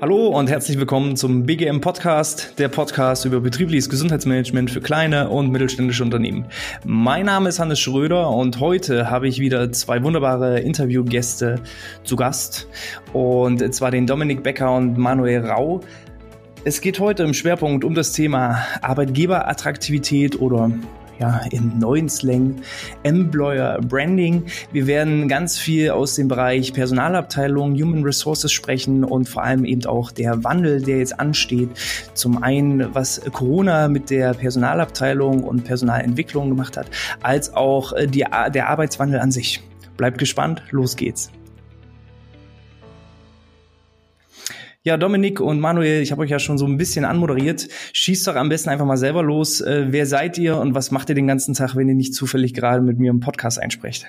Hallo und herzlich willkommen zum BGM Podcast, der Podcast über betriebliches Gesundheitsmanagement für kleine und mittelständische Unternehmen. Mein Name ist Hannes Schröder und heute habe ich wieder zwei wunderbare Interviewgäste zu Gast und zwar den Dominik Becker und Manuel Rau. Es geht heute im Schwerpunkt um das Thema Arbeitgeberattraktivität oder ja, im neuen Slang Employer Branding. Wir werden ganz viel aus dem Bereich Personalabteilung, Human Resources sprechen und vor allem eben auch der Wandel, der jetzt ansteht. Zum einen, was Corona mit der Personalabteilung und Personalentwicklung gemacht hat, als auch äh, die, der Arbeitswandel an sich. Bleibt gespannt, los geht's. Ja, Dominik und Manuel, ich habe euch ja schon so ein bisschen anmoderiert. Schießt doch am besten einfach mal selber los. Äh, wer seid ihr und was macht ihr den ganzen Tag, wenn ihr nicht zufällig gerade mit mir im Podcast einsprecht?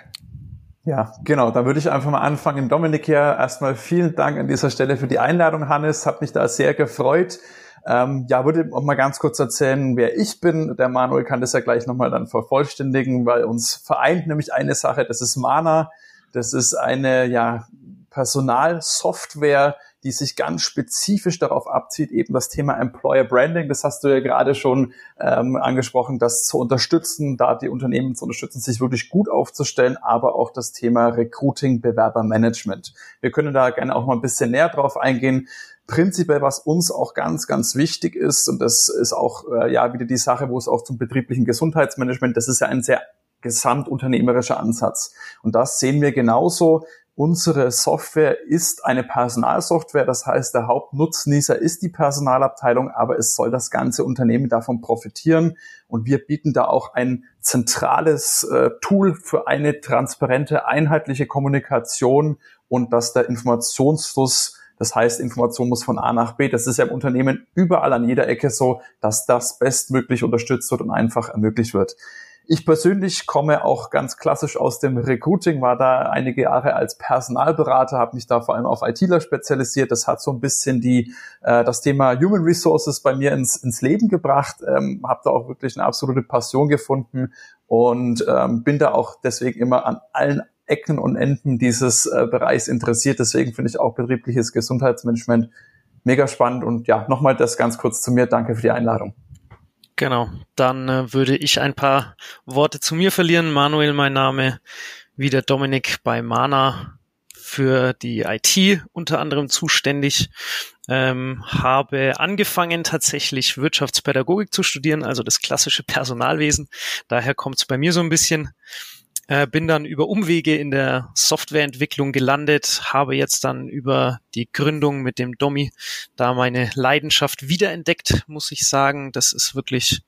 Ja, genau. Da würde ich einfach mal anfangen. Dominik, ja, erstmal vielen Dank an dieser Stelle für die Einladung, Hannes. Hat mich da sehr gefreut. Ähm, ja, würde auch mal ganz kurz erzählen, wer ich bin. Der Manuel kann das ja gleich nochmal dann vervollständigen, weil uns vereint nämlich eine Sache, das ist Mana. Das ist eine ja, Personalsoftware, die sich ganz spezifisch darauf abzieht, eben das Thema Employer Branding. Das hast du ja gerade schon ähm, angesprochen, das zu unterstützen, da die Unternehmen zu unterstützen, sich wirklich gut aufzustellen, aber auch das Thema Recruiting, Bewerbermanagement. Wir können da gerne auch mal ein bisschen näher drauf eingehen. Prinzipiell, was uns auch ganz, ganz wichtig ist, und das ist auch äh, ja wieder die Sache, wo es auch zum betrieblichen Gesundheitsmanagement, das ist ja ein sehr gesamtunternehmerischer Ansatz. Und das sehen wir genauso. Unsere Software ist eine Personalsoftware, das heißt, der Hauptnutznießer ist die Personalabteilung, aber es soll das ganze Unternehmen davon profitieren. Und wir bieten da auch ein zentrales äh, Tool für eine transparente, einheitliche Kommunikation und dass der Informationsfluss das heißt, Information muss von A nach B. Das ist ja im Unternehmen überall an jeder Ecke so, dass das bestmöglich unterstützt wird und einfach ermöglicht wird. Ich persönlich komme auch ganz klassisch aus dem Recruiting, war da einige Jahre als Personalberater, habe mich da vor allem auf ITler spezialisiert. Das hat so ein bisschen die äh, das Thema Human Resources bei mir ins, ins Leben gebracht, ähm, habe da auch wirklich eine absolute Passion gefunden und ähm, bin da auch deswegen immer an allen Ecken und Enden dieses äh, Bereichs interessiert. Deswegen finde ich auch betriebliches Gesundheitsmanagement mega spannend. Und ja, nochmal das ganz kurz zu mir. Danke für die Einladung. Genau, dann äh, würde ich ein paar Worte zu mir verlieren. Manuel, mein Name, wie der Dominik bei Mana für die IT unter anderem zuständig. Ähm, habe angefangen tatsächlich Wirtschaftspädagogik zu studieren, also das klassische Personalwesen. Daher kommt es bei mir so ein bisschen äh, bin dann über Umwege in der Softwareentwicklung gelandet, habe jetzt dann über die Gründung mit dem Domi da meine Leidenschaft wiederentdeckt, muss ich sagen. Das ist wirklich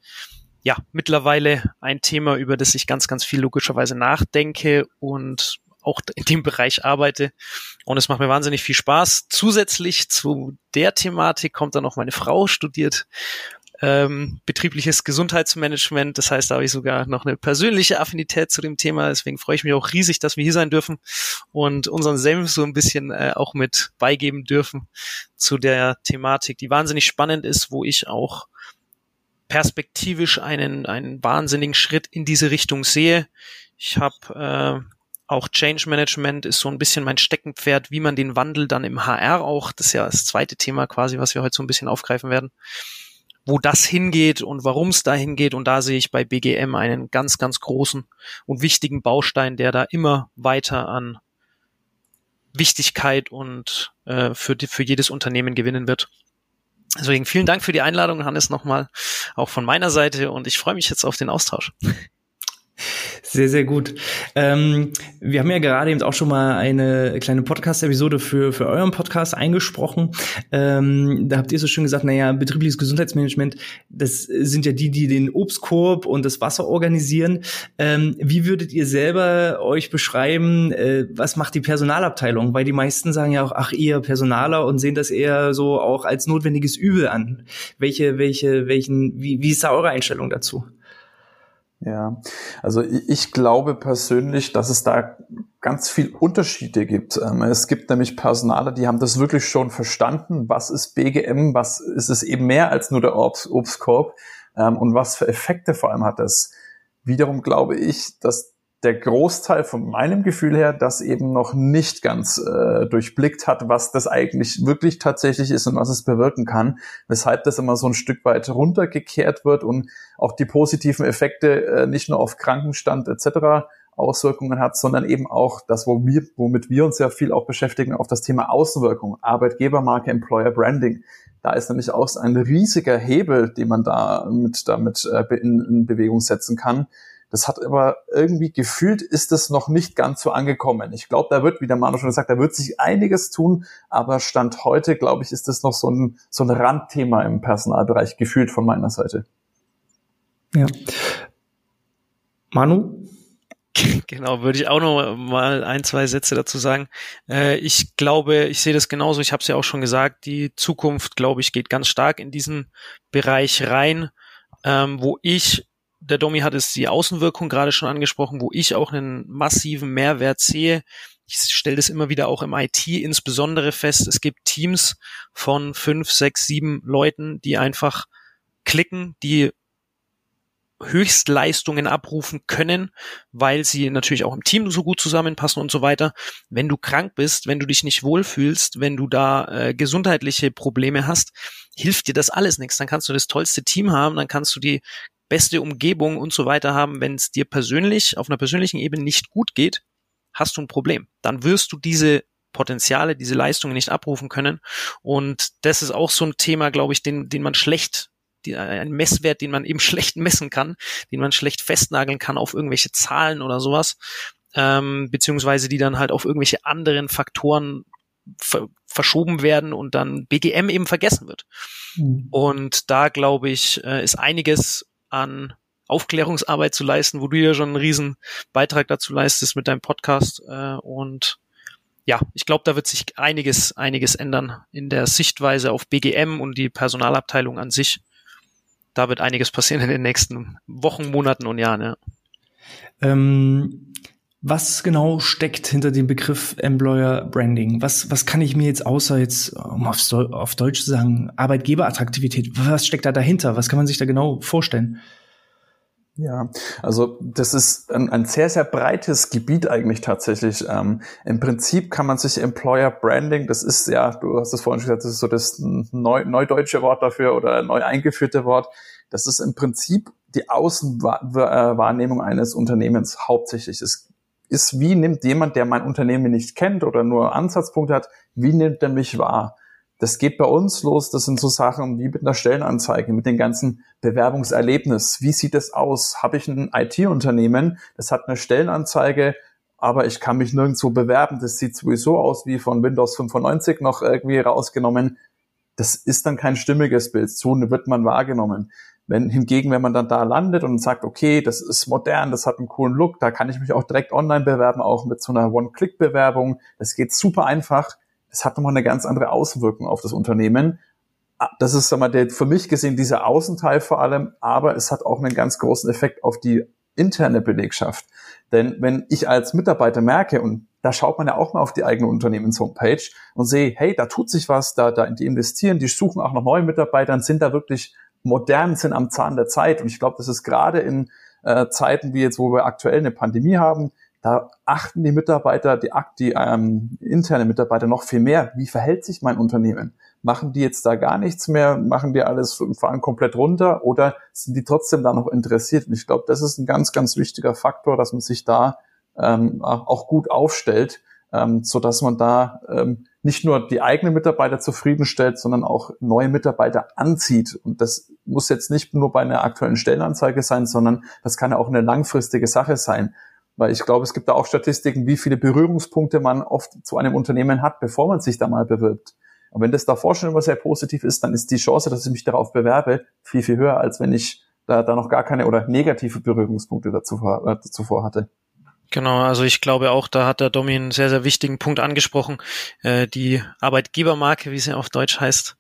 ja mittlerweile ein Thema, über das ich ganz, ganz viel logischerweise nachdenke und auch in dem Bereich arbeite. Und es macht mir wahnsinnig viel Spaß. Zusätzlich zu der Thematik kommt dann noch meine Frau, studiert ähm, betriebliches Gesundheitsmanagement. Das heißt, da habe ich sogar noch eine persönliche Affinität zu dem Thema. Deswegen freue ich mich auch riesig, dass wir hier sein dürfen und unseren Senf so ein bisschen äh, auch mit beigeben dürfen zu der Thematik, die wahnsinnig spannend ist, wo ich auch perspektivisch einen, einen wahnsinnigen Schritt in diese Richtung sehe. Ich habe äh, auch Change Management ist so ein bisschen mein Steckenpferd, wie man den Wandel dann im HR auch, das ist ja das zweite Thema quasi, was wir heute so ein bisschen aufgreifen werden, wo das hingeht und warum es da hingeht. Und da sehe ich bei BGM einen ganz, ganz großen und wichtigen Baustein, der da immer weiter an Wichtigkeit und äh, für, die, für jedes Unternehmen gewinnen wird. Deswegen vielen Dank für die Einladung, Hannes, nochmal auch von meiner Seite und ich freue mich jetzt auf den Austausch. Sehr, sehr gut. Ähm, wir haben ja gerade eben auch schon mal eine kleine Podcast-Episode für, für euren Podcast eingesprochen. Ähm, da habt ihr so schön gesagt, naja, betriebliches Gesundheitsmanagement, das sind ja die, die den Obstkorb und das Wasser organisieren. Ähm, wie würdet ihr selber euch beschreiben, äh, was macht die Personalabteilung? Weil die meisten sagen ja auch, ach, ihr Personaler und sehen das eher so auch als notwendiges Übel an. Welche, welche, welchen, wie, wie ist da eure Einstellung dazu? Ja, also ich glaube persönlich, dass es da ganz viel Unterschiede gibt. Ähm, es gibt nämlich Personale, die haben das wirklich schon verstanden. Was ist BGM? Was ist es eben mehr als nur der Obst Obstkorb? Ähm, und was für Effekte vor allem hat das? Wiederum glaube ich, dass der Großteil von meinem Gefühl her das eben noch nicht ganz äh, durchblickt hat, was das eigentlich wirklich tatsächlich ist und was es bewirken kann, weshalb das immer so ein Stück weit runtergekehrt wird und auch die positiven Effekte äh, nicht nur auf Krankenstand etc. Auswirkungen hat, sondern eben auch das, wo wir, womit wir uns ja viel auch beschäftigen, auf das Thema Außenwirkung, Arbeitgebermarke, Employer Branding. Da ist nämlich auch ein riesiger Hebel, den man da mit, damit äh, in, in Bewegung setzen kann. Das hat aber irgendwie gefühlt, ist es noch nicht ganz so angekommen. Ich glaube, da wird, wie der Manu schon gesagt, da wird sich einiges tun, aber Stand heute, glaube ich, ist das noch so ein, so ein Randthema im Personalbereich gefühlt von meiner Seite. Ja. Manu? Genau, würde ich auch noch mal ein, zwei Sätze dazu sagen. Äh, ich glaube, ich sehe das genauso, ich habe es ja auch schon gesagt, die Zukunft, glaube ich, geht ganz stark in diesen Bereich rein, ähm, wo ich, der Domi hat es die Außenwirkung gerade schon angesprochen, wo ich auch einen massiven Mehrwert sehe. Ich stelle das immer wieder auch im IT insbesondere fest. Es gibt Teams von fünf, sechs, sieben Leuten, die einfach klicken, die Höchstleistungen abrufen können, weil sie natürlich auch im Team so gut zusammenpassen und so weiter. Wenn du krank bist, wenn du dich nicht wohlfühlst, wenn du da äh, gesundheitliche Probleme hast, hilft dir das alles nichts. Dann kannst du das tollste Team haben, dann kannst du die beste Umgebung und so weiter haben. Wenn es dir persönlich auf einer persönlichen Ebene nicht gut geht, hast du ein Problem. Dann wirst du diese Potenziale, diese Leistungen nicht abrufen können. Und das ist auch so ein Thema, glaube ich, den, den man schlecht die, ein Messwert, den man eben schlecht messen kann, den man schlecht festnageln kann auf irgendwelche Zahlen oder sowas, ähm, beziehungsweise die dann halt auf irgendwelche anderen Faktoren ver verschoben werden und dann BGM eben vergessen wird. Mhm. Und da glaube ich, äh, ist einiges an Aufklärungsarbeit zu leisten, wo du ja schon einen riesen Beitrag dazu leistest mit deinem Podcast äh, und ja, ich glaube, da wird sich einiges, einiges ändern in der Sichtweise auf BGM und die Personalabteilung an sich da wird einiges passieren in den nächsten Wochen, Monaten und Jahren, ja. Ähm, was genau steckt hinter dem Begriff Employer Branding? Was, was kann ich mir jetzt außer jetzt, um auf, auf Deutsch zu sagen, Arbeitgeberattraktivität, was steckt da dahinter? Was kann man sich da genau vorstellen? Ja, also das ist ein, ein, sehr, sehr breites Gebiet eigentlich tatsächlich. Ähm, Im Prinzip kann man sich Employer Branding, das ist ja, du hast es vorhin schon gesagt, das ist so das neu, neudeutsche Wort dafür oder neu eingeführte Wort. Das ist im Prinzip die Außenwahrnehmung eines Unternehmens hauptsächlich. Es ist, wie nimmt jemand, der mein Unternehmen nicht kennt oder nur Ansatzpunkte hat, wie nimmt er mich wahr? Das geht bei uns los. Das sind so Sachen wie mit einer Stellenanzeige, mit dem ganzen Bewerbungserlebnis. Wie sieht es aus? Habe ich ein IT-Unternehmen, das hat eine Stellenanzeige, aber ich kann mich nirgendwo bewerben. Das sieht sowieso aus wie von Windows 95 noch irgendwie rausgenommen. Das ist dann kein stimmiges Bild. So wird man wahrgenommen. Wenn hingegen, wenn man dann da landet und sagt, okay, das ist modern, das hat einen coolen Look, da kann ich mich auch direkt online bewerben, auch mit so einer One-Click-Bewerbung. Das geht super einfach es hat nochmal eine ganz andere Außenwirkung auf das Unternehmen. Ah, das ist sag mal, der, für mich gesehen dieser Außenteil vor allem, aber es hat auch einen ganz großen Effekt auf die interne Belegschaft. Denn wenn ich als Mitarbeiter merke, und da schaut man ja auch mal auf die eigene Unternehmenshomepage und sehe, hey, da tut sich was, da, da die investieren, die suchen auch noch neue Mitarbeiter, sind da wirklich modern, sind am Zahn der Zeit. Und ich glaube, das ist gerade in äh, Zeiten wie jetzt, wo wir aktuell eine Pandemie haben, da achten die Mitarbeiter, die, die ähm, interne Mitarbeiter noch viel mehr. Wie verhält sich mein Unternehmen? Machen die jetzt da gar nichts mehr? Machen die alles, fahren komplett runter? Oder sind die trotzdem da noch interessiert? Und ich glaube, das ist ein ganz, ganz wichtiger Faktor, dass man sich da ähm, auch gut aufstellt, ähm, so dass man da ähm, nicht nur die eigenen Mitarbeiter zufriedenstellt, sondern auch neue Mitarbeiter anzieht. Und das muss jetzt nicht nur bei einer aktuellen Stellenanzeige sein, sondern das kann ja auch eine langfristige Sache sein. Weil ich glaube, es gibt da auch Statistiken, wie viele Berührungspunkte man oft zu einem Unternehmen hat, bevor man sich da mal bewirbt. Und wenn das davor schon immer sehr positiv ist, dann ist die Chance, dass ich mich darauf bewerbe, viel, viel höher, als wenn ich da, da noch gar keine oder negative Berührungspunkte dazu, äh, zuvor hatte. Genau, also ich glaube auch, da hat der Domi einen sehr, sehr wichtigen Punkt angesprochen. Äh, die Arbeitgebermarke, wie sie auf Deutsch heißt,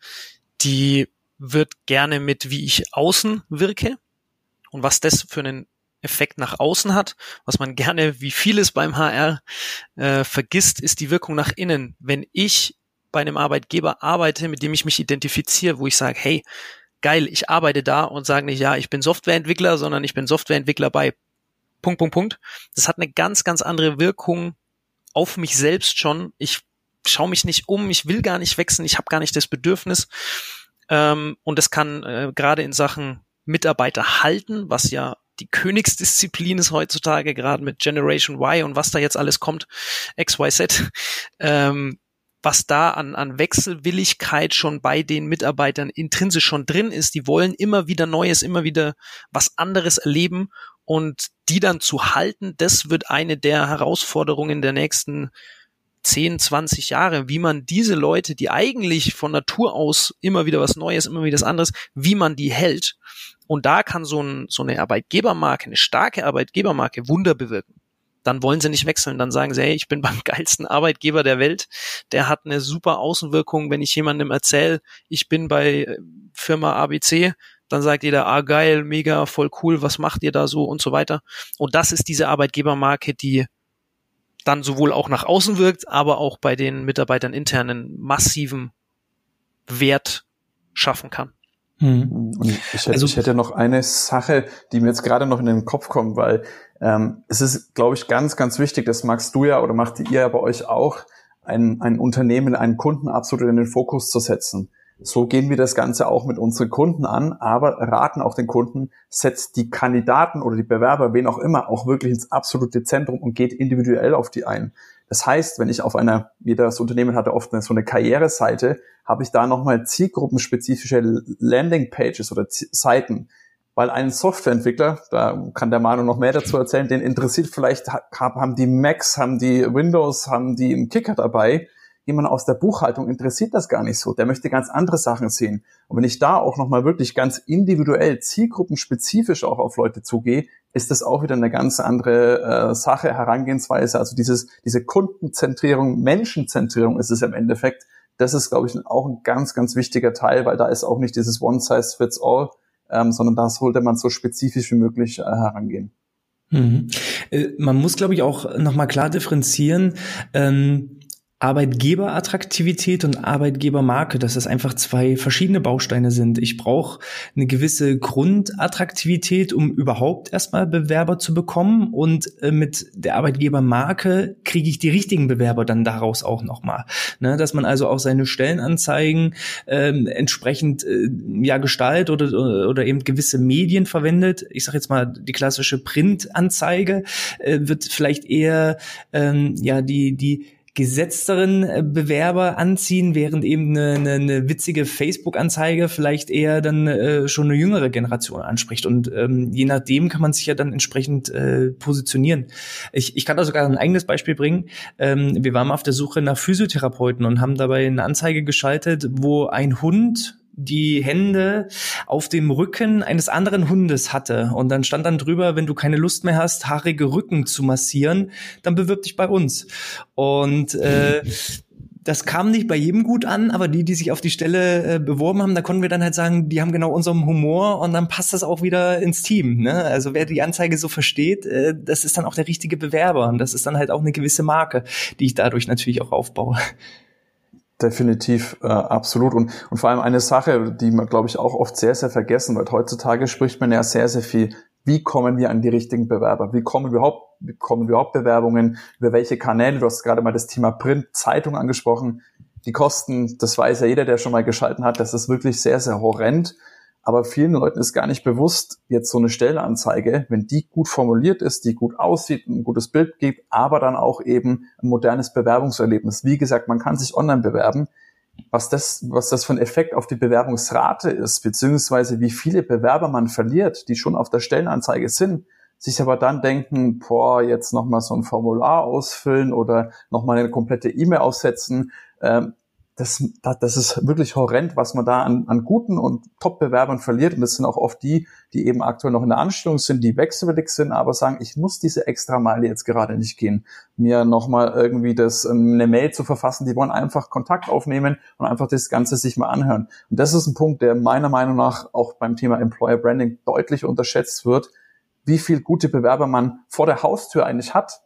die wird gerne mit, wie ich außen wirke und was das für einen Effekt nach außen hat. Was man gerne, wie vieles beim HR äh, vergisst, ist die Wirkung nach innen. Wenn ich bei einem Arbeitgeber arbeite, mit dem ich mich identifiziere, wo ich sage, hey, geil, ich arbeite da und sage nicht, ja, ich bin Softwareentwickler, sondern ich bin Softwareentwickler bei Punkt, Punkt, Punkt. Das hat eine ganz, ganz andere Wirkung auf mich selbst schon. Ich schaue mich nicht um, ich will gar nicht wechseln, ich habe gar nicht das Bedürfnis. Ähm, und das kann äh, gerade in Sachen Mitarbeiter halten, was ja die Königsdisziplin ist heutzutage, gerade mit Generation Y und was da jetzt alles kommt, XYZ, ähm, was da an, an Wechselwilligkeit schon bei den Mitarbeitern intrinsisch schon drin ist. Die wollen immer wieder Neues, immer wieder was anderes erleben und die dann zu halten, das wird eine der Herausforderungen der nächsten 10, 20 Jahre, wie man diese Leute, die eigentlich von Natur aus immer wieder was Neues, immer wieder was anderes, wie man die hält. Und da kann so, ein, so eine Arbeitgebermarke, eine starke Arbeitgebermarke Wunder bewirken dann wollen sie nicht wechseln. Dann sagen sie, hey, ich bin beim geilsten Arbeitgeber der Welt. Der hat eine super Außenwirkung. Wenn ich jemandem erzähle, ich bin bei äh, Firma ABC, dann sagt jeder, ah geil, mega, voll cool, was macht ihr da so und so weiter. Und das ist diese Arbeitgebermarke, die dann sowohl auch nach außen wirkt, aber auch bei den Mitarbeitern internen massiven Wert schaffen kann. Hm. Und ich hätte, also, ich hätte noch eine Sache, die mir jetzt gerade noch in den Kopf kommt, weil ähm, es ist, glaube ich, ganz, ganz wichtig, das magst du ja oder macht ihr ja bei euch auch, ein, ein Unternehmen, einen Kunden absolut in den Fokus zu setzen. So gehen wir das Ganze auch mit unseren Kunden an, aber raten auch den Kunden, setzt die Kandidaten oder die Bewerber, wen auch immer, auch wirklich ins absolute Zentrum und geht individuell auf die ein. Das heißt, wenn ich auf einer, wie das Unternehmen hatte oft so eine Karriereseite, habe ich da nochmal zielgruppenspezifische Landingpages oder Seiten, weil ein Softwareentwickler, da kann der Manu noch mehr dazu erzählen, den interessiert vielleicht, haben die Macs, haben die Windows, haben die einen Kicker dabei. Jemand aus der Buchhaltung interessiert das gar nicht so. Der möchte ganz andere Sachen sehen. Und wenn ich da auch nochmal wirklich ganz individuell, zielgruppenspezifisch auch auf Leute zugehe, ist das auch wieder eine ganz andere äh, Sache, Herangehensweise. Also dieses, diese Kundenzentrierung, Menschenzentrierung ist es im Endeffekt. Das ist, glaube ich, auch ein ganz, ganz wichtiger Teil, weil da ist auch nicht dieses One Size Fits All, ähm, sondern da sollte man so spezifisch wie möglich äh, herangehen. Mhm. Äh, man muss, glaube ich, auch nochmal klar differenzieren. Ähm Arbeitgeberattraktivität und Arbeitgebermarke, dass das einfach zwei verschiedene Bausteine sind. Ich brauche eine gewisse Grundattraktivität, um überhaupt erstmal Bewerber zu bekommen und äh, mit der Arbeitgebermarke kriege ich die richtigen Bewerber dann daraus auch nochmal. Ne, dass man also auch seine Stellenanzeigen ähm, entsprechend äh, ja gestaltet oder, oder eben gewisse Medien verwendet. Ich sage jetzt mal, die klassische Printanzeige äh, wird vielleicht eher ähm, ja die die gesetzteren äh, Bewerber anziehen, während eben eine, eine, eine witzige Facebook-Anzeige vielleicht eher dann äh, schon eine jüngere Generation anspricht. Und ähm, je nachdem kann man sich ja dann entsprechend äh, positionieren. Ich, ich kann da sogar ein eigenes Beispiel bringen. Ähm, wir waren auf der Suche nach Physiotherapeuten und haben dabei eine Anzeige geschaltet, wo ein Hund die Hände auf dem Rücken eines anderen Hundes hatte. Und dann stand dann drüber, wenn du keine Lust mehr hast, haarige Rücken zu massieren, dann bewirb dich bei uns. Und äh, das kam nicht bei jedem gut an, aber die, die sich auf die Stelle äh, beworben haben, da konnten wir dann halt sagen, die haben genau unseren Humor und dann passt das auch wieder ins Team. Ne? Also wer die Anzeige so versteht, äh, das ist dann auch der richtige Bewerber und das ist dann halt auch eine gewisse Marke, die ich dadurch natürlich auch aufbaue. Definitiv, äh, absolut. Und, und vor allem eine Sache, die man, glaube ich, auch oft sehr, sehr vergessen wird. Heutzutage spricht man ja sehr, sehr viel, wie kommen wir an die richtigen Bewerber? Wie kommen überhaupt, wie kommen überhaupt Bewerbungen? Über welche Kanäle? Du hast gerade mal das Thema Print, Zeitung angesprochen. Die Kosten, das weiß ja jeder, der schon mal geschalten hat, das ist wirklich sehr, sehr horrend. Aber vielen Leuten ist gar nicht bewusst, jetzt so eine Stellenanzeige, wenn die gut formuliert ist, die gut aussieht, ein gutes Bild gibt, aber dann auch eben ein modernes Bewerbungserlebnis. Wie gesagt, man kann sich online bewerben. Was das, was das für ein Effekt auf die Bewerbungsrate ist, beziehungsweise wie viele Bewerber man verliert, die schon auf der Stellenanzeige sind, sich aber dann denken, boah, jetzt nochmal so ein Formular ausfüllen oder nochmal eine komplette E-Mail aussetzen. Ähm, das, das ist wirklich horrend, was man da an, an guten und Top-Bewerbern verliert. Und das sind auch oft die, die eben aktuell noch in der Anstellung sind, die wechselwillig sind, aber sagen, ich muss diese extra Meile jetzt gerade nicht gehen, mir nochmal irgendwie das, ähm, eine Mail zu verfassen. Die wollen einfach Kontakt aufnehmen und einfach das Ganze sich mal anhören. Und das ist ein Punkt, der meiner Meinung nach auch beim Thema Employer Branding deutlich unterschätzt wird, wie viel gute Bewerber man vor der Haustür eigentlich hat,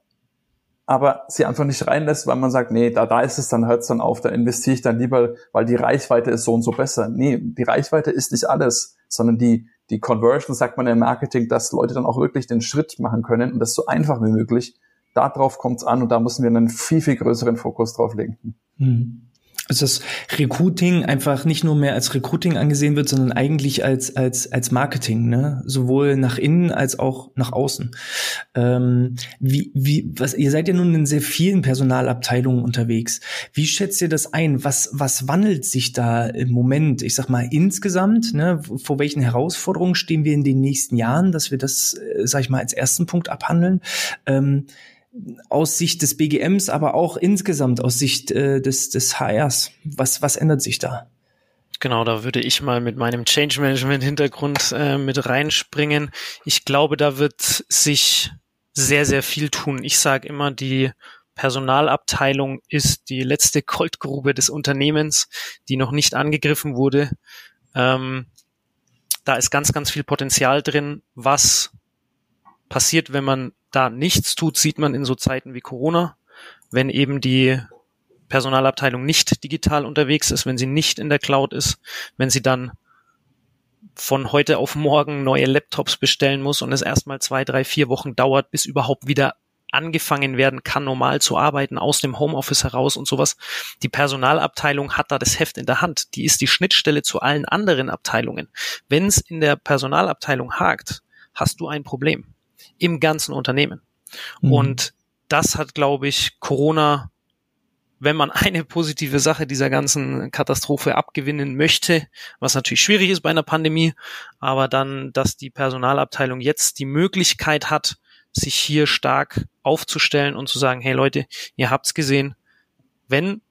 aber sie einfach nicht reinlässt, weil man sagt, nee, da, da ist es, dann hört es dann auf, da investiere ich dann lieber, weil die Reichweite ist so und so besser. Nee, die Reichweite ist nicht alles, sondern die, die Conversion, sagt man im Marketing, dass Leute dann auch wirklich den Schritt machen können und das so einfach wie möglich. Darauf kommt es an und da müssen wir einen viel, viel größeren Fokus drauf legen. Mhm also das Recruiting einfach nicht nur mehr als Recruiting angesehen wird, sondern eigentlich als als als Marketing, ne? sowohl nach innen als auch nach außen. Ähm, wie wie was ihr seid ja nun in sehr vielen Personalabteilungen unterwegs. Wie schätzt ihr das ein? Was was wandelt sich da im Moment? Ich sag mal insgesamt, ne? Vor welchen Herausforderungen stehen wir in den nächsten Jahren, dass wir das, äh, sag ich mal, als ersten Punkt abhandeln? Ähm, aus Sicht des BGMs, aber auch insgesamt aus Sicht äh, des, des HRs? Was, was ändert sich da? Genau, da würde ich mal mit meinem Change Management Hintergrund äh, mit reinspringen. Ich glaube, da wird sich sehr, sehr viel tun. Ich sage immer, die Personalabteilung ist die letzte Goldgrube des Unternehmens, die noch nicht angegriffen wurde. Ähm, da ist ganz, ganz viel Potenzial drin, was passiert, wenn man da nichts tut, sieht man in so Zeiten wie Corona, wenn eben die Personalabteilung nicht digital unterwegs ist, wenn sie nicht in der Cloud ist, wenn sie dann von heute auf morgen neue Laptops bestellen muss und es erstmal zwei, drei, vier Wochen dauert, bis überhaupt wieder angefangen werden kann, normal zu arbeiten, aus dem Homeoffice heraus und sowas. Die Personalabteilung hat da das Heft in der Hand. Die ist die Schnittstelle zu allen anderen Abteilungen. Wenn es in der Personalabteilung hakt, hast du ein Problem im ganzen Unternehmen. Mhm. Und das hat, glaube ich, Corona, wenn man eine positive Sache dieser ganzen Katastrophe abgewinnen möchte, was natürlich schwierig ist bei einer Pandemie, aber dann, dass die Personalabteilung jetzt die Möglichkeit hat, sich hier stark aufzustellen und zu sagen, hey Leute, ihr habt's gesehen, wenn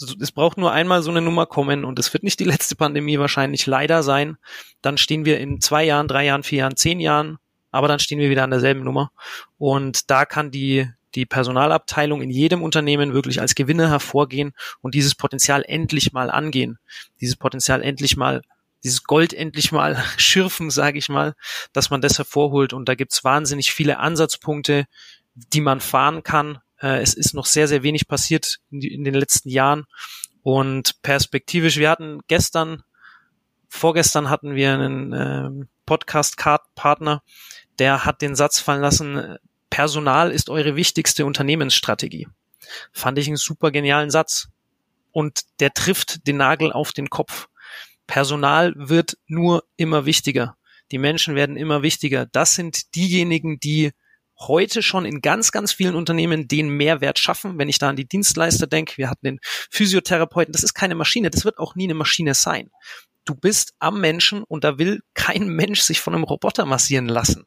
es braucht nur einmal so eine Nummer kommen und es wird nicht die letzte Pandemie wahrscheinlich leider sein, dann stehen wir in zwei Jahren, drei Jahren, vier Jahren, zehn Jahren aber dann stehen wir wieder an derselben Nummer. Und da kann die, die Personalabteilung in jedem Unternehmen wirklich als Gewinner hervorgehen und dieses Potenzial endlich mal angehen. Dieses Potenzial endlich mal, dieses Gold endlich mal schürfen, sage ich mal, dass man das hervorholt. Und da gibt's wahnsinnig viele Ansatzpunkte, die man fahren kann. Äh, es ist noch sehr, sehr wenig passiert in, den letzten Jahren. Und perspektivisch, wir hatten gestern, vorgestern hatten wir einen äh, Podcast-Partner, der hat den Satz fallen lassen, Personal ist eure wichtigste Unternehmensstrategie. Fand ich einen super genialen Satz. Und der trifft den Nagel auf den Kopf. Personal wird nur immer wichtiger. Die Menschen werden immer wichtiger. Das sind diejenigen, die heute schon in ganz, ganz vielen Unternehmen den Mehrwert schaffen. Wenn ich da an die Dienstleister denke, wir hatten den Physiotherapeuten, das ist keine Maschine, das wird auch nie eine Maschine sein du bist am Menschen und da will kein Mensch sich von einem Roboter massieren lassen.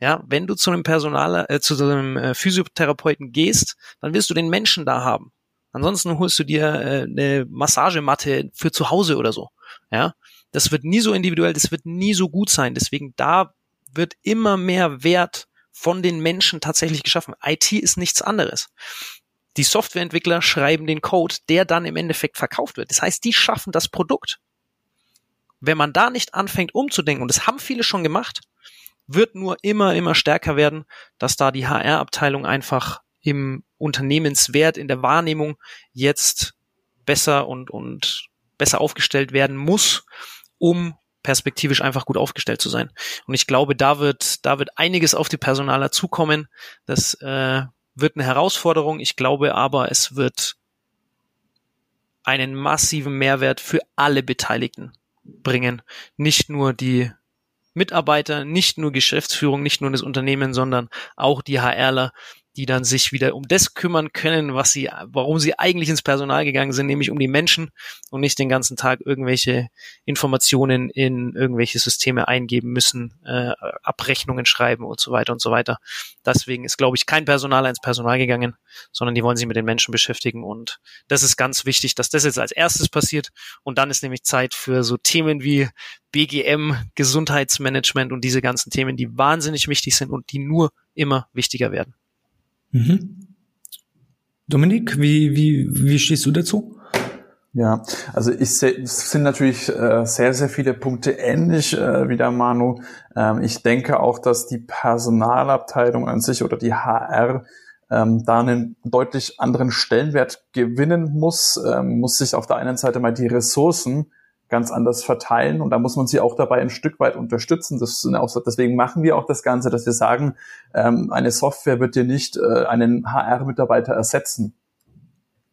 Ja, wenn du zu einem Personal, äh, zu einem äh, Physiotherapeuten gehst, dann wirst du den Menschen da haben. Ansonsten holst du dir äh, eine Massagematte für zu Hause oder so. Ja, das wird nie so individuell, das wird nie so gut sein. Deswegen da wird immer mehr Wert von den Menschen tatsächlich geschaffen. IT ist nichts anderes. Die Softwareentwickler schreiben den Code, der dann im Endeffekt verkauft wird. Das heißt, die schaffen das Produkt wenn man da nicht anfängt umzudenken, und das haben viele schon gemacht, wird nur immer, immer stärker werden, dass da die HR-Abteilung einfach im Unternehmenswert, in der Wahrnehmung jetzt besser und, und besser aufgestellt werden muss, um perspektivisch einfach gut aufgestellt zu sein. Und ich glaube, da wird, da wird einiges auf die Personaler zukommen. Das äh, wird eine Herausforderung. Ich glaube aber, es wird einen massiven Mehrwert für alle Beteiligten bringen. Nicht nur die Mitarbeiter, nicht nur Geschäftsführung, nicht nur das Unternehmen, sondern auch die HRler, die dann sich wieder um das kümmern können, was sie, warum sie eigentlich ins Personal gegangen sind, nämlich um die Menschen und nicht den ganzen Tag irgendwelche Informationen in irgendwelche Systeme eingeben müssen, äh, Abrechnungen schreiben und so weiter und so weiter. Deswegen ist, glaube ich, kein Personal ins Personal gegangen, sondern die wollen sich mit den Menschen beschäftigen und das ist ganz wichtig, dass das jetzt als erstes passiert und dann ist nämlich Zeit für so Themen wie BGM, Gesundheitsmanagement und diese ganzen Themen, die wahnsinnig wichtig sind und die nur immer wichtiger werden. Mhm. Dominik, wie, wie, wie stehst du dazu? Ja, also ich sehe, es sind natürlich äh, sehr, sehr viele Punkte ähnlich äh, wie der Manu. Ähm, ich denke auch, dass die Personalabteilung an sich oder die HR ähm, da einen deutlich anderen Stellenwert gewinnen muss, ähm, muss sich auf der einen Seite mal die Ressourcen ganz anders verteilen und da muss man sie auch dabei ein Stück weit unterstützen. Das, deswegen machen wir auch das Ganze, dass wir sagen, ähm, eine Software wird dir nicht äh, einen HR-Mitarbeiter ersetzen.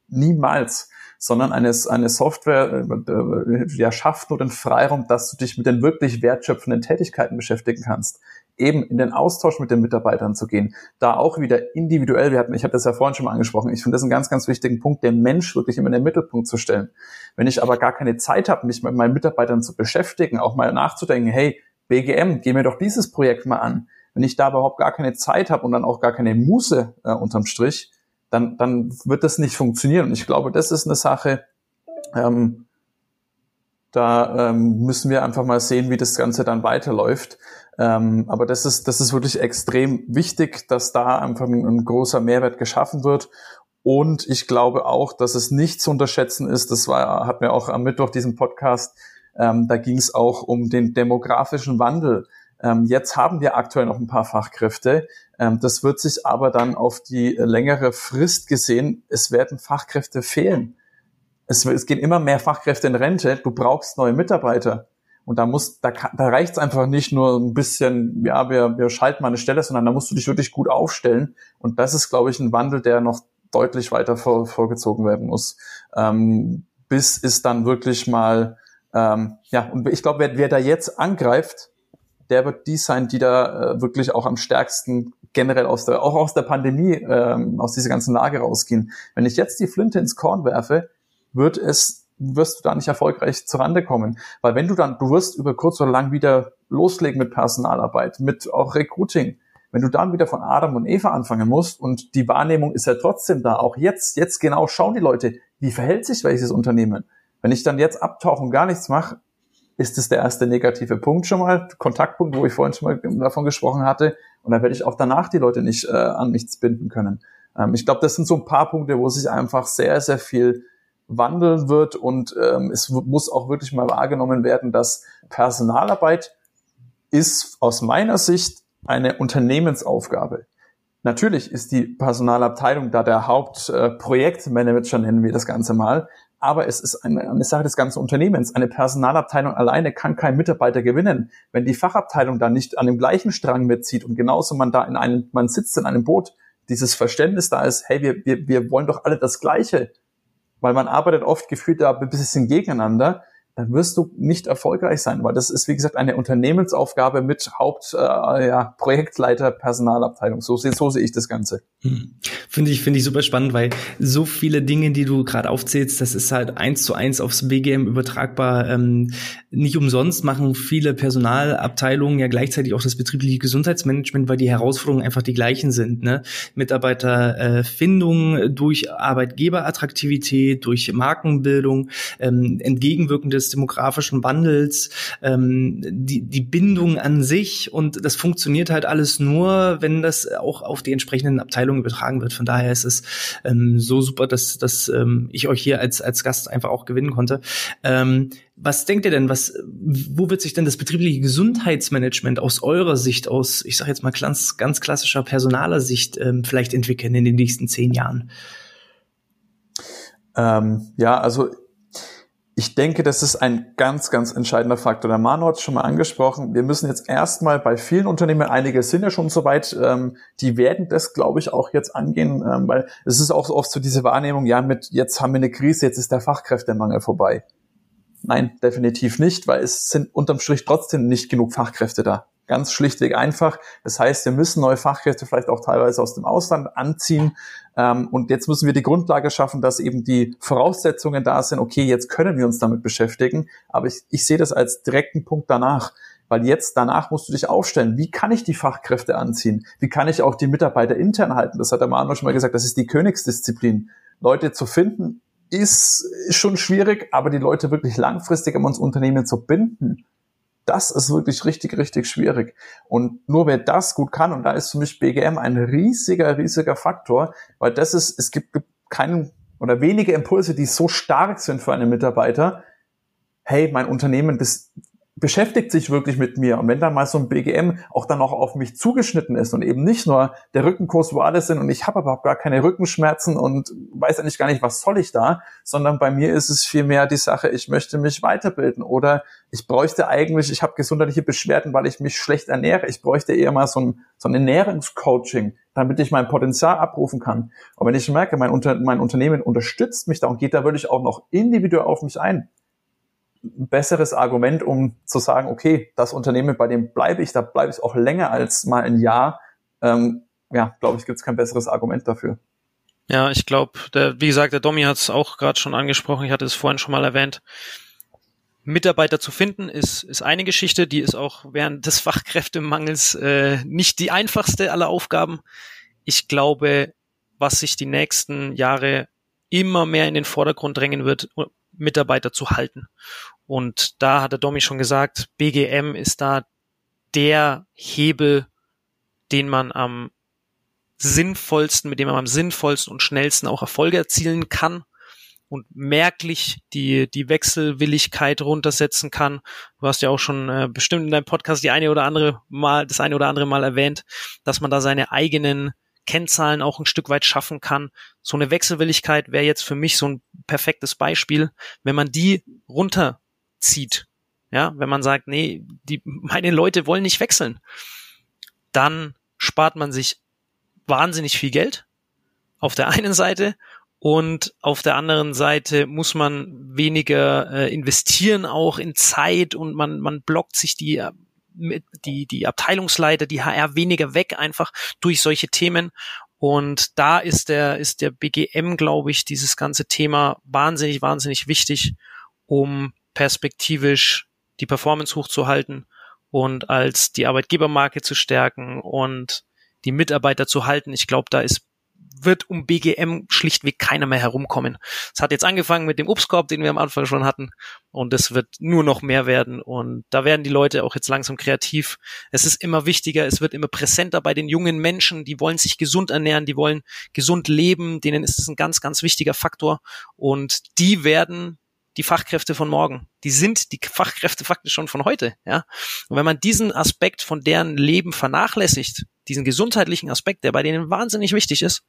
Niemals sondern eine, eine Software äh, äh, ja, schafft nur den Freiraum, dass du dich mit den wirklich wertschöpfenden Tätigkeiten beschäftigen kannst eben in den Austausch mit den Mitarbeitern zu gehen, da auch wieder individuell, wir hatten, ich habe das ja vorhin schon mal angesprochen, ich finde das einen ganz, ganz wichtigen Punkt, den Mensch wirklich immer in den Mittelpunkt zu stellen. Wenn ich aber gar keine Zeit habe, mich mit meinen Mitarbeitern zu beschäftigen, auch mal nachzudenken, hey, BGM, geh mir doch dieses Projekt mal an. Wenn ich da überhaupt gar keine Zeit habe und dann auch gar keine Muße äh, unterm Strich, dann, dann wird das nicht funktionieren. Und ich glaube, das ist eine Sache, ähm, da ähm, müssen wir einfach mal sehen, wie das Ganze dann weiterläuft. Ähm, aber das ist, das ist wirklich extrem wichtig, dass da einfach ein, ein großer Mehrwert geschaffen wird. Und ich glaube auch, dass es nicht zu unterschätzen ist, das war, hat mir auch am Mittwoch diesen Podcast, ähm, da ging es auch um den demografischen Wandel. Ähm, jetzt haben wir aktuell noch ein paar Fachkräfte. Ähm, das wird sich aber dann auf die längere Frist gesehen, es werden Fachkräfte fehlen. Es, es gehen immer mehr Fachkräfte in Rente. Du brauchst neue Mitarbeiter. Und da muss, da, da reicht es einfach nicht nur ein bisschen, ja, wir, wir schalten mal eine Stelle, sondern da musst du dich wirklich gut aufstellen. Und das ist, glaube ich, ein Wandel, der noch deutlich weiter vor, vorgezogen werden muss. Ähm, bis es dann wirklich mal, ähm, ja, und ich glaube, wer, wer da jetzt angreift, der wird die sein, die da äh, wirklich auch am stärksten generell aus der, auch aus der Pandemie, ähm, aus dieser ganzen Lage rausgehen. Wenn ich jetzt die Flinte ins Korn werfe, wird es wirst du da nicht erfolgreich zurande kommen. Weil wenn du dann, du wirst über kurz oder lang wieder loslegen mit Personalarbeit, mit auch Recruiting. Wenn du dann wieder von Adam und Eva anfangen musst und die Wahrnehmung ist ja trotzdem da, auch jetzt, jetzt genau schauen die Leute, wie verhält sich welches Unternehmen. Wenn ich dann jetzt abtauche und gar nichts mache, ist es der erste negative Punkt schon mal, Kontaktpunkt, wo ich vorhin schon mal davon gesprochen hatte. Und dann werde ich auch danach die Leute nicht äh, an nichts binden können. Ähm, ich glaube, das sind so ein paar Punkte, wo sich einfach sehr, sehr viel wandeln wird und ähm, es muss auch wirklich mal wahrgenommen werden, dass Personalarbeit ist aus meiner Sicht eine Unternehmensaufgabe. Natürlich ist die Personalabteilung da der Hauptprojektmanager, äh, nennen wir das Ganze mal, aber es ist eine, eine Sache des ganzen Unternehmens. Eine Personalabteilung alleine kann kein Mitarbeiter gewinnen. Wenn die Fachabteilung da nicht an dem gleichen Strang mitzieht und genauso man da in einem, man sitzt in einem Boot, dieses Verständnis da ist, hey, wir, wir, wir wollen doch alle das Gleiche weil man arbeitet oft gefühlt da ein bisschen gegeneinander dann wirst du nicht erfolgreich sein, weil das ist, wie gesagt, eine Unternehmensaufgabe mit Haupt, äh, ja, Projektleiter, Personalabteilung. So, so sehe ich das Ganze. Hm. Finde ich, finde ich super spannend, weil so viele Dinge, die du gerade aufzählst, das ist halt eins zu eins aufs BGM übertragbar. Ähm, nicht umsonst machen viele Personalabteilungen ja gleichzeitig auch das betriebliche Gesundheitsmanagement, weil die Herausforderungen einfach die gleichen sind. Ne? Mitarbeiterfindung äh, durch Arbeitgeberattraktivität, durch Markenbildung, ähm, entgegenwirkendes des demografischen Wandels, ähm, die, die Bindung an sich und das funktioniert halt alles nur, wenn das auch auf die entsprechenden Abteilungen übertragen wird. Von daher ist es ähm, so super, dass, dass ähm, ich euch hier als, als Gast einfach auch gewinnen konnte. Ähm, was denkt ihr denn, was, wo wird sich denn das betriebliche Gesundheitsmanagement aus eurer Sicht, aus, ich sage jetzt mal ganz, ganz klassischer personaler Sicht, ähm, vielleicht entwickeln in den nächsten zehn Jahren? Ähm, ja, also ich denke, das ist ein ganz, ganz entscheidender Faktor. Der Manu hat es schon mal angesprochen. Wir müssen jetzt erstmal bei vielen Unternehmen, einige sind ja schon soweit, ähm, die werden das, glaube ich, auch jetzt angehen, ähm, weil es ist auch oft so diese Wahrnehmung, ja, mit jetzt haben wir eine Krise, jetzt ist der Fachkräftemangel vorbei. Nein, definitiv nicht, weil es sind unterm Strich trotzdem nicht genug Fachkräfte da. Ganz schlichtweg einfach. Das heißt, wir müssen neue Fachkräfte vielleicht auch teilweise aus dem Ausland anziehen. Ähm, und jetzt müssen wir die Grundlage schaffen, dass eben die Voraussetzungen da sind. Okay, jetzt können wir uns damit beschäftigen. Aber ich, ich sehe das als direkten Punkt danach. Weil jetzt danach musst du dich aufstellen. Wie kann ich die Fachkräfte anziehen? Wie kann ich auch die Mitarbeiter intern halten? Das hat der Manuel schon mal gesagt. Das ist die Königsdisziplin. Leute zu finden ist schon schwierig, aber die Leute wirklich langfristig an uns Unternehmen zu binden, das ist wirklich richtig, richtig schwierig. Und nur wer das gut kann, und da ist für mich BGM ein riesiger, riesiger Faktor, weil das ist, es gibt keinen oder wenige Impulse, die so stark sind für einen Mitarbeiter. Hey, mein Unternehmen, das beschäftigt sich wirklich mit mir. Und wenn dann mal so ein BGM auch dann noch auf mich zugeschnitten ist und eben nicht nur der Rückenkurs, wo alles sind und ich habe überhaupt gar keine Rückenschmerzen und weiß eigentlich gar nicht, was soll ich da, sondern bei mir ist es vielmehr die Sache, ich möchte mich weiterbilden oder ich bräuchte eigentlich, ich habe gesundheitliche Beschwerden, weil ich mich schlecht ernähre. Ich bräuchte eher mal so ein, so ein Ernährungscoaching, damit ich mein Potenzial abrufen kann. Und wenn ich merke, mein, Unter mein Unternehmen unterstützt mich da und geht da wirklich auch noch individuell auf mich ein besseres Argument, um zu sagen, okay, das Unternehmen, bei dem bleibe ich, da bleibe ich auch länger als mal ein Jahr. Ähm, ja, glaube ich, gibt es kein besseres Argument dafür. Ja, ich glaube, wie gesagt, der Domi hat es auch gerade schon angesprochen, ich hatte es vorhin schon mal erwähnt. Mitarbeiter zu finden ist, ist eine Geschichte, die ist auch während des Fachkräftemangels äh, nicht die einfachste aller Aufgaben. Ich glaube, was sich die nächsten Jahre immer mehr in den Vordergrund drängen wird, Mitarbeiter zu halten. Und da hat der Domi schon gesagt, BGM ist da der Hebel, den man am sinnvollsten, mit dem man am sinnvollsten und schnellsten auch Erfolge erzielen kann und merklich die, die Wechselwilligkeit runtersetzen kann. Du hast ja auch schon äh, bestimmt in deinem Podcast die eine oder andere Mal, das eine oder andere Mal erwähnt, dass man da seine eigenen Kennzahlen auch ein Stück weit schaffen kann. So eine Wechselwilligkeit wäre jetzt für mich so ein perfektes Beispiel. Wenn man die runterzieht, ja, wenn man sagt, nee, die, meine Leute wollen nicht wechseln, dann spart man sich wahnsinnig viel Geld auf der einen Seite und auf der anderen Seite muss man weniger äh, investieren auch in Zeit und man, man blockt sich die die, die Abteilungsleiter, die HR weniger weg einfach durch solche Themen. Und da ist der, ist der BGM, glaube ich, dieses ganze Thema wahnsinnig, wahnsinnig wichtig, um perspektivisch die Performance hochzuhalten und als die Arbeitgebermarke zu stärken und die Mitarbeiter zu halten. Ich glaube, da ist wird um BGM schlichtweg keiner mehr herumkommen. Es hat jetzt angefangen mit dem Obstkorb, den wir am Anfang schon hatten, und es wird nur noch mehr werden. Und da werden die Leute auch jetzt langsam kreativ. Es ist immer wichtiger, es wird immer präsenter bei den jungen Menschen, die wollen sich gesund ernähren, die wollen gesund leben, denen ist es ein ganz, ganz wichtiger Faktor. Und die werden die Fachkräfte von morgen. Die sind die Fachkräfte faktisch schon von heute, ja. Und wenn man diesen Aspekt von deren Leben vernachlässigt, diesen gesundheitlichen Aspekt, der bei denen wahnsinnig wichtig ist,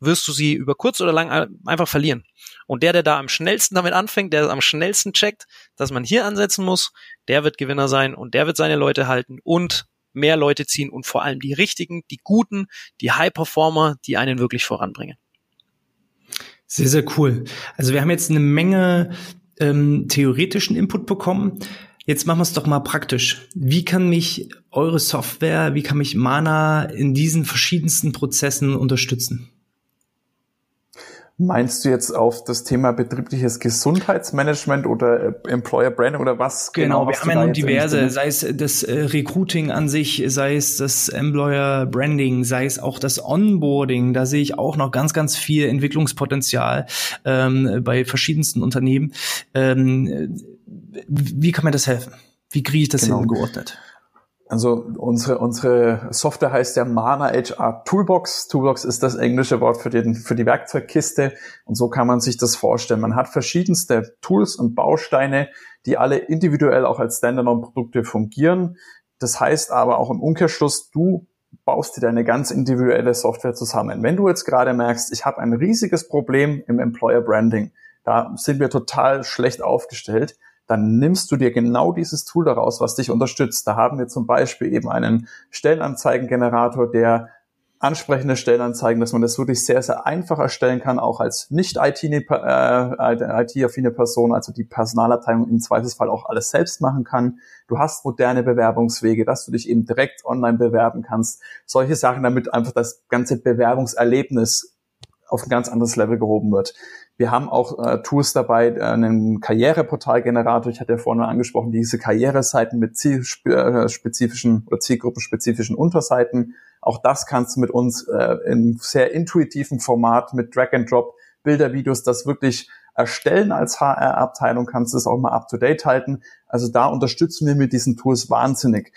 wirst du sie über kurz oder lang einfach verlieren. Und der, der da am schnellsten damit anfängt, der am schnellsten checkt, dass man hier ansetzen muss, der wird Gewinner sein und der wird seine Leute halten und mehr Leute ziehen und vor allem die richtigen, die guten, die High Performer, die einen wirklich voranbringen. Sehr, sehr cool. Also wir haben jetzt eine Menge ähm, theoretischen Input bekommen. Jetzt machen wir es doch mal praktisch. Wie kann mich eure Software, wie kann mich Mana in diesen verschiedensten Prozessen unterstützen? Meinst du jetzt auf das Thema betriebliches Gesundheitsmanagement oder äh, Employer Branding oder was genau? Genau, wir haben ja nun diverse, sei es das äh, Recruiting an sich, sei es das Employer Branding, sei es auch das Onboarding. Da sehe ich auch noch ganz, ganz viel Entwicklungspotenzial ähm, bei verschiedensten Unternehmen. Ähm, wie kann mir das helfen? Wie kriege ich das genau. hingeordnet? Also unsere, unsere Software heißt ja Mana HR Toolbox. Toolbox ist das englische Wort für, den, für die Werkzeugkiste. Und so kann man sich das vorstellen. Man hat verschiedenste Tools und Bausteine, die alle individuell auch als Standalone-Produkte fungieren. Das heißt aber auch im Umkehrschluss, du baust dir deine ganz individuelle Software zusammen. Wenn du jetzt gerade merkst, ich habe ein riesiges Problem im Employer Branding, da sind wir total schlecht aufgestellt, dann nimmst du dir genau dieses Tool daraus, was dich unterstützt. Da haben wir zum Beispiel eben einen Stellenanzeigengenerator, der ansprechende Stellenanzeigen, dass man das wirklich sehr, sehr einfach erstellen kann, auch als nicht IT-affine Person, also die Personalabteilung im Zweifelsfall auch alles selbst machen kann. Du hast moderne Bewerbungswege, dass du dich eben direkt online bewerben kannst. Solche Sachen, damit einfach das ganze Bewerbungserlebnis auf ein ganz anderes Level gehoben wird. Wir haben auch äh, Tools dabei, äh, einen Karriereportalgenerator. Ich hatte ja vorhin angesprochen, diese Karriereseiten mit zielspezifischen oder zielgruppenspezifischen Unterseiten. Auch das kannst du mit uns äh, in sehr intuitiven Format mit Drag and Drop Bildervideos das wirklich erstellen als HR-Abteilung, kannst du es auch mal up to date halten. Also da unterstützen wir mit diesen Tools wahnsinnig.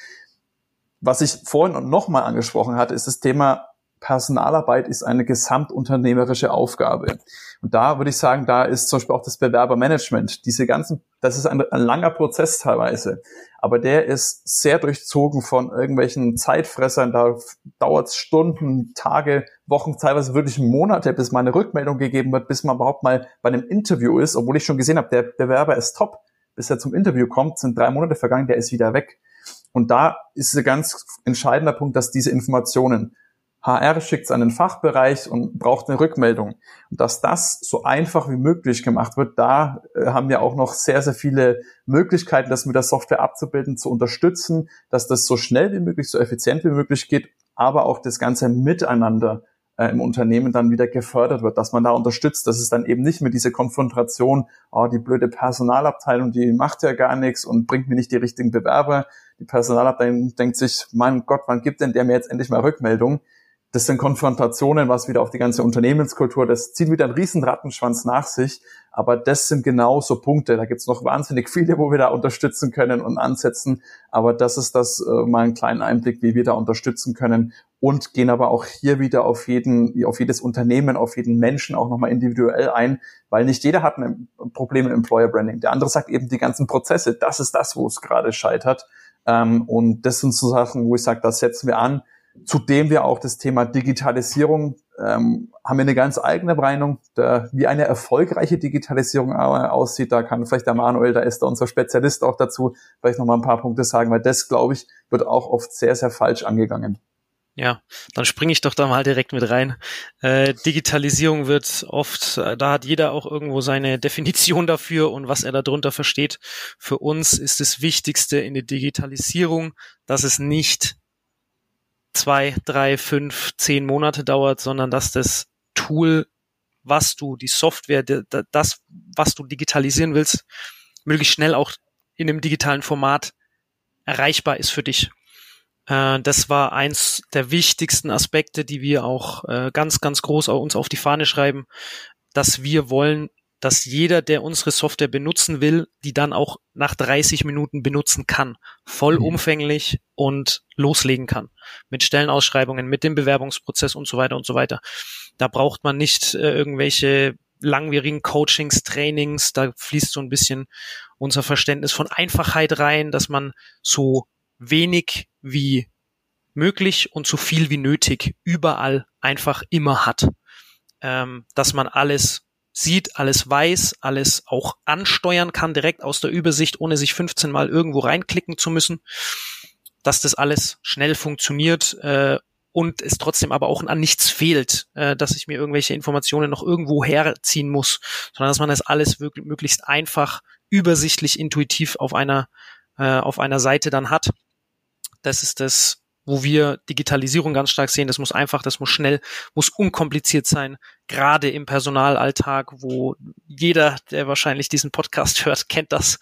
Was ich vorhin noch mal angesprochen hatte, ist das Thema Personalarbeit ist eine gesamtunternehmerische Aufgabe. Und da würde ich sagen, da ist zum Beispiel auch das Bewerbermanagement. Diese ganzen, das ist ein, ein langer Prozess teilweise, aber der ist sehr durchzogen von irgendwelchen Zeitfressern. Da dauert es Stunden, Tage, Wochen, teilweise wirklich Monate, bis mal eine Rückmeldung gegeben wird, bis man überhaupt mal bei einem Interview ist, obwohl ich schon gesehen habe, der Bewerber ist top. Bis er zum Interview kommt, sind drei Monate vergangen, der ist wieder weg. Und da ist ein ganz entscheidender Punkt, dass diese Informationen HR schickt es an den Fachbereich und braucht eine Rückmeldung. Und dass das so einfach wie möglich gemacht wird, da äh, haben wir auch noch sehr, sehr viele Möglichkeiten, das mit der Software abzubilden, zu unterstützen, dass das so schnell wie möglich, so effizient wie möglich geht, aber auch das ganze Miteinander äh, im Unternehmen dann wieder gefördert wird, dass man da unterstützt, dass es dann eben nicht mehr diese Konfrontation, oh, die blöde Personalabteilung, die macht ja gar nichts und bringt mir nicht die richtigen Bewerber. Die Personalabteilung denkt sich, mein Gott, wann gibt denn der mir jetzt endlich mal Rückmeldung? Das sind Konfrontationen, was wieder auf die ganze Unternehmenskultur, das zieht wieder einen riesen Rattenschwanz nach sich. Aber das sind genau so Punkte. Da gibt's noch wahnsinnig viele, wo wir da unterstützen können und ansetzen. Aber das ist das äh, mal ein kleiner Einblick, wie wir da unterstützen können und gehen aber auch hier wieder auf jeden, auf jedes Unternehmen, auf jeden Menschen auch nochmal individuell ein, weil nicht jeder hat ein Problem mit Employer Branding. Der andere sagt eben die ganzen Prozesse. Das ist das, wo es gerade scheitert. Ähm, und das sind so Sachen, wo ich sage, das setzen wir an Zudem wir auch das Thema Digitalisierung ähm, haben wir eine ganz eigene Meinung, da, wie eine erfolgreiche Digitalisierung aussieht. Da kann vielleicht der Manuel, da ist da unser Spezialist auch dazu, vielleicht noch mal ein paar Punkte sagen, weil das, glaube ich, wird auch oft sehr, sehr falsch angegangen. Ja, dann springe ich doch da mal direkt mit rein. Äh, Digitalisierung wird oft, da hat jeder auch irgendwo seine Definition dafür und was er darunter versteht. Für uns ist das Wichtigste in der Digitalisierung, dass es nicht zwei, drei, fünf, zehn Monate dauert, sondern dass das Tool, was du, die Software, das, was du digitalisieren willst, möglichst schnell auch in einem digitalen Format erreichbar ist für dich. Äh, das war eins der wichtigsten Aspekte, die wir auch äh, ganz, ganz groß uns auf die Fahne schreiben, dass wir wollen, dass jeder, der unsere Software benutzen will, die dann auch nach 30 Minuten benutzen kann. Vollumfänglich mhm. und loslegen kann. Mit Stellenausschreibungen, mit dem Bewerbungsprozess und so weiter und so weiter. Da braucht man nicht äh, irgendwelche langwierigen Coachings, Trainings. Da fließt so ein bisschen unser Verständnis von Einfachheit rein, dass man so wenig wie möglich und so viel wie nötig überall einfach immer hat. Ähm, dass man alles sieht, alles weiß, alles auch ansteuern kann, direkt aus der Übersicht, ohne sich 15 Mal irgendwo reinklicken zu müssen, dass das alles schnell funktioniert äh, und es trotzdem aber auch an nichts fehlt, äh, dass ich mir irgendwelche Informationen noch irgendwo herziehen muss, sondern dass man das alles wirklich möglichst einfach, übersichtlich, intuitiv auf einer, äh, auf einer Seite dann hat. Das ist das, wo wir Digitalisierung ganz stark sehen. Das muss einfach, das muss schnell, muss unkompliziert sein, gerade im Personalalltag, wo jeder, der wahrscheinlich diesen Podcast hört, kennt das.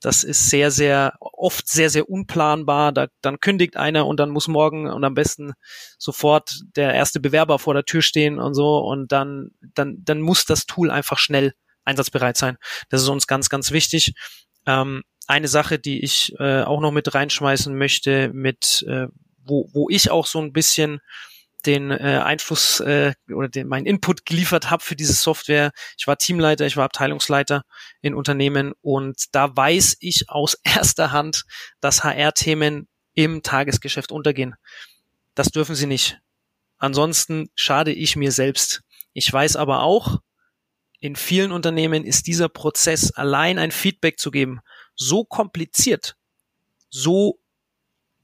Das ist sehr, sehr, oft sehr, sehr unplanbar. Da, dann kündigt einer und dann muss morgen und am besten sofort der erste Bewerber vor der Tür stehen und so und dann, dann, dann muss das Tool einfach schnell einsatzbereit sein. Das ist uns ganz, ganz wichtig. Ähm, eine Sache, die ich äh, auch noch mit reinschmeißen möchte, mit äh, wo, wo ich auch so ein bisschen den äh, Einfluss äh, oder den, meinen Input geliefert habe für diese Software. Ich war Teamleiter, ich war Abteilungsleiter in Unternehmen und da weiß ich aus erster Hand, dass HR-Themen im Tagesgeschäft untergehen. Das dürfen sie nicht. Ansonsten schade ich mir selbst. Ich weiß aber auch, in vielen Unternehmen ist dieser Prozess, allein ein Feedback zu geben, so kompliziert, so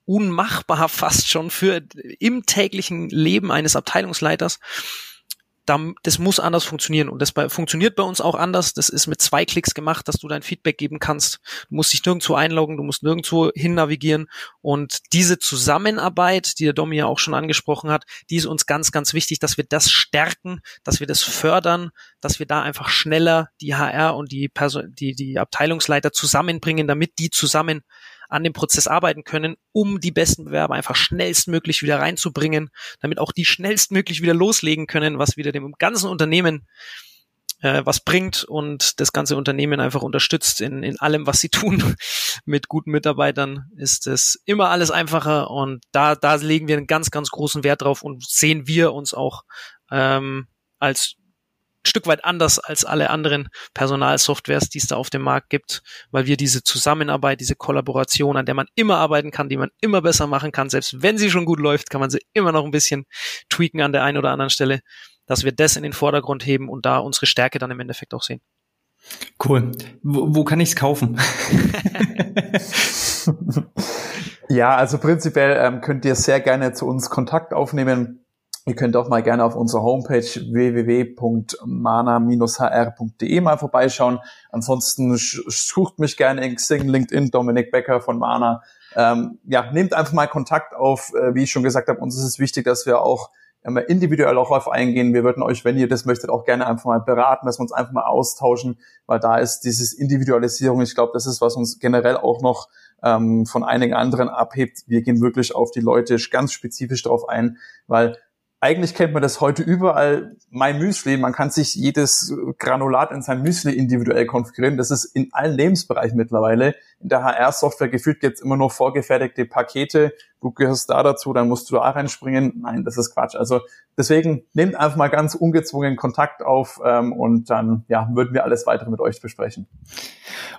unmachbar fast schon für im täglichen Leben eines Abteilungsleiters. Das muss anders funktionieren und das funktioniert bei uns auch anders. Das ist mit zwei Klicks gemacht, dass du dein Feedback geben kannst. Du musst dich nirgendwo einloggen, du musst nirgendwo hin navigieren und diese Zusammenarbeit, die der Domi ja auch schon angesprochen hat, die ist uns ganz, ganz wichtig, dass wir das stärken, dass wir das fördern, dass wir da einfach schneller die HR und die, Person, die, die Abteilungsleiter zusammenbringen, damit die zusammen an dem Prozess arbeiten können, um die besten Bewerber einfach schnellstmöglich wieder reinzubringen, damit auch die schnellstmöglich wieder loslegen können, was wieder dem ganzen Unternehmen äh, was bringt und das ganze Unternehmen einfach unterstützt in, in allem, was sie tun. Mit guten Mitarbeitern ist es immer alles einfacher und da, da legen wir einen ganz, ganz großen Wert drauf und sehen wir uns auch ähm, als Stück weit anders als alle anderen Personalsoftwares, die es da auf dem Markt gibt, weil wir diese Zusammenarbeit, diese Kollaboration, an der man immer arbeiten kann, die man immer besser machen kann, selbst wenn sie schon gut läuft, kann man sie immer noch ein bisschen tweaken an der einen oder anderen Stelle dass wir das in den Vordergrund heben und da unsere Stärke dann im Endeffekt auch sehen. Cool. Wo, wo kann ich es kaufen? ja, also prinzipiell ähm, könnt ihr sehr gerne zu uns Kontakt aufnehmen. Ihr könnt auch mal gerne auf unserer Homepage www.mana-hr.de mal vorbeischauen. Ansonsten sucht mich gerne in Xing, LinkedIn, Dominik Becker von Mana. Ähm, ja, nehmt einfach mal Kontakt auf. Äh, wie ich schon gesagt habe, uns ist es wichtig, dass wir auch individuell auch auf eingehen. Wir würden euch, wenn ihr das möchtet, auch gerne einfach mal beraten, dass wir uns einfach mal austauschen, weil da ist dieses Individualisierung, ich glaube, das ist, was uns generell auch noch ähm, von einigen anderen abhebt. Wir gehen wirklich auf die Leute ganz spezifisch drauf ein, weil eigentlich kennt man das heute überall. Mein Müsli, man kann sich jedes Granulat in sein Müsli individuell konfigurieren. Das ist in allen Lebensbereichen mittlerweile. In der HR-Software gefühlt jetzt immer nur vorgefertigte Pakete. Du gehörst da dazu, dann musst du da reinspringen. Nein, das ist Quatsch. Also deswegen nehmt einfach mal ganz ungezwungen Kontakt auf ähm, und dann ja, würden wir alles weitere mit euch besprechen.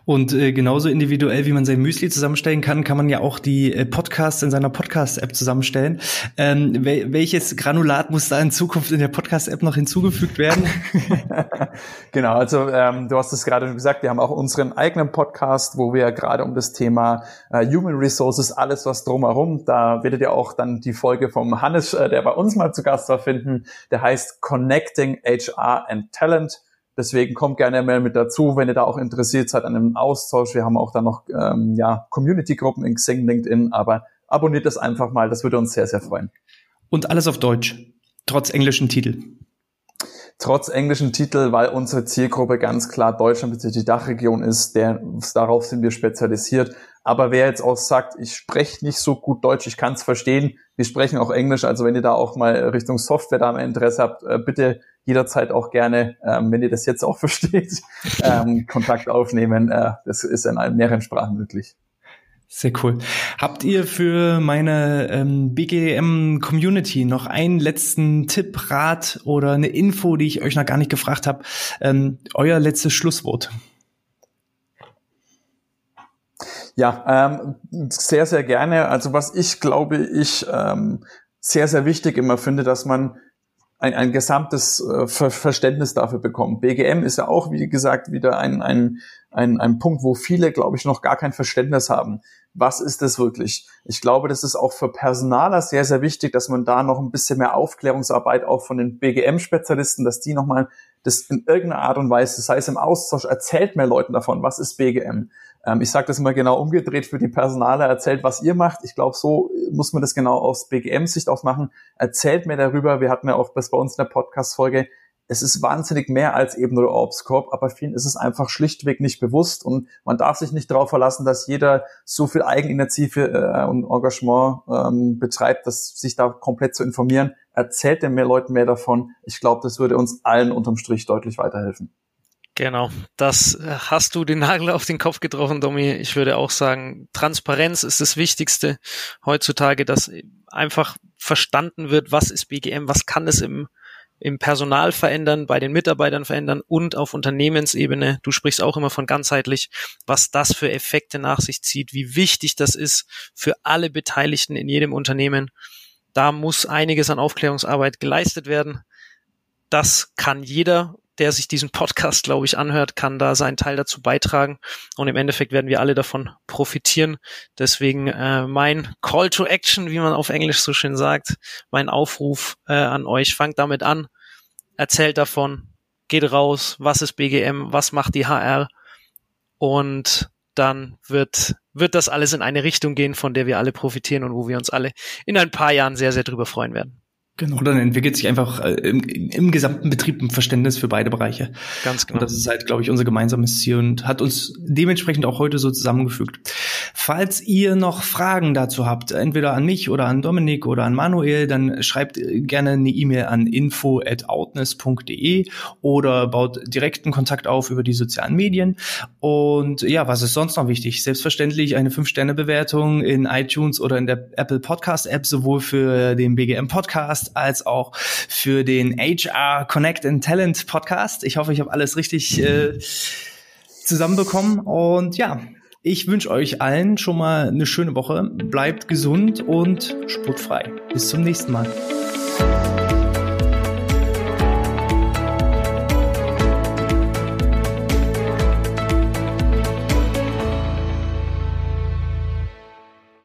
Und äh, genauso individuell, wie man sein Müsli zusammenstellen kann, kann man ja auch die äh, Podcasts in seiner Podcast-App zusammenstellen. Ähm, wel welches Granulat muss da in Zukunft in der Podcast-App noch hinzugefügt werden? genau, also ähm, du hast es gerade schon gesagt, wir haben auch unseren eigenen Podcast, wo wir gerade um das Thema äh, Human Resources, alles was drumherum, da werdet ihr auch dann die Folge vom Hannes, äh, der bei uns mal zu Gast war, finden. Der heißt Connecting HR and Talent. Deswegen kommt gerne mal mit dazu, wenn ihr da auch interessiert seid an einem Austausch. Wir haben auch da noch ähm, ja, Community-Gruppen in Xing, LinkedIn, aber abonniert das einfach mal, das würde uns sehr, sehr freuen. Und alles auf Deutsch, trotz englischen Titel. Trotz englischen Titel, weil unsere Zielgruppe ganz klar Deutschland bzw. die Dachregion ist, der, darauf sind wir spezialisiert. Aber wer jetzt auch sagt, ich spreche nicht so gut Deutsch, ich kann es verstehen, wir sprechen auch Englisch, also wenn ihr da auch mal Richtung Software da ein Interesse habt, äh, bitte jederzeit auch gerne, ähm, wenn ihr das jetzt auch versteht, ähm, Kontakt aufnehmen. Äh, das ist in mehreren Sprachen möglich. Sehr cool. Habt ihr für meine ähm, BGM-Community noch einen letzten Tipp, Rat oder eine Info, die ich euch noch gar nicht gefragt habe? Ähm, euer letztes Schlusswort. Ja, ähm, sehr, sehr gerne. Also was ich glaube, ich ähm, sehr, sehr wichtig immer finde, dass man ein, ein gesamtes äh, Ver Verständnis dafür bekommt. BGM ist ja auch, wie gesagt, wieder ein, ein, ein, ein Punkt, wo viele, glaube ich, noch gar kein Verständnis haben. Was ist das wirklich? Ich glaube, das ist auch für Personaler sehr, sehr wichtig, dass man da noch ein bisschen mehr Aufklärungsarbeit auch von den BGM-Spezialisten, dass die nochmal das in irgendeiner Art und Weise, das heißt im Austausch, erzählt mehr Leuten davon, was ist BGM. Ähm, ich sage das immer genau umgedreht für die Personale, erzählt, was ihr macht. Ich glaube, so muss man das genau aus BGM-Sicht auch machen. Erzählt mir darüber. Wir hatten ja auch das bei uns in der Podcast-Folge. Es ist wahnsinnig mehr als eben nur der Ops Corp, aber vielen ist es einfach schlichtweg nicht bewusst und man darf sich nicht darauf verlassen, dass jeder so viel Eigeninitiative äh, und Engagement ähm, betreibt, dass sich da komplett zu informieren. Erzählt den mehr Leuten mehr davon. Ich glaube, das würde uns allen unterm Strich deutlich weiterhelfen. Genau, das äh, hast du den Nagel auf den Kopf getroffen, Domi. Ich würde auch sagen, Transparenz ist das Wichtigste heutzutage, dass einfach verstanden wird, was ist BGM, was kann es im, im Personal verändern, bei den Mitarbeitern verändern und auf Unternehmensebene. Du sprichst auch immer von ganzheitlich, was das für Effekte nach sich zieht, wie wichtig das ist für alle Beteiligten in jedem Unternehmen. Da muss einiges an Aufklärungsarbeit geleistet werden. Das kann jeder der sich diesen Podcast, glaube ich, anhört, kann da seinen Teil dazu beitragen. Und im Endeffekt werden wir alle davon profitieren. Deswegen äh, mein Call to Action, wie man auf Englisch so schön sagt, mein Aufruf äh, an euch, fangt damit an, erzählt davon, geht raus, was ist BGM, was macht die HR und dann wird, wird das alles in eine Richtung gehen, von der wir alle profitieren und wo wir uns alle in ein paar Jahren sehr, sehr drüber freuen werden. Genau, dann entwickelt sich einfach äh, im, im gesamten Betrieb ein Verständnis für beide Bereiche. Ganz genau. Und das ist halt, glaube ich, unser gemeinsames Ziel und hat uns dementsprechend auch heute so zusammengefügt. Falls ihr noch Fragen dazu habt, entweder an mich oder an Dominik oder an Manuel, dann schreibt gerne eine E-Mail an info@outness.de oder baut direkten Kontakt auf über die sozialen Medien. Und ja, was ist sonst noch wichtig? Selbstverständlich eine 5-Sterne-Bewertung in iTunes oder in der Apple Podcast App, sowohl für den BGM Podcast als auch für den HR Connect and Talent Podcast. Ich hoffe, ich habe alles richtig äh, zusammenbekommen. Und ja, ich wünsche euch allen schon mal eine schöne Woche. Bleibt gesund und sportfrei. Bis zum nächsten Mal.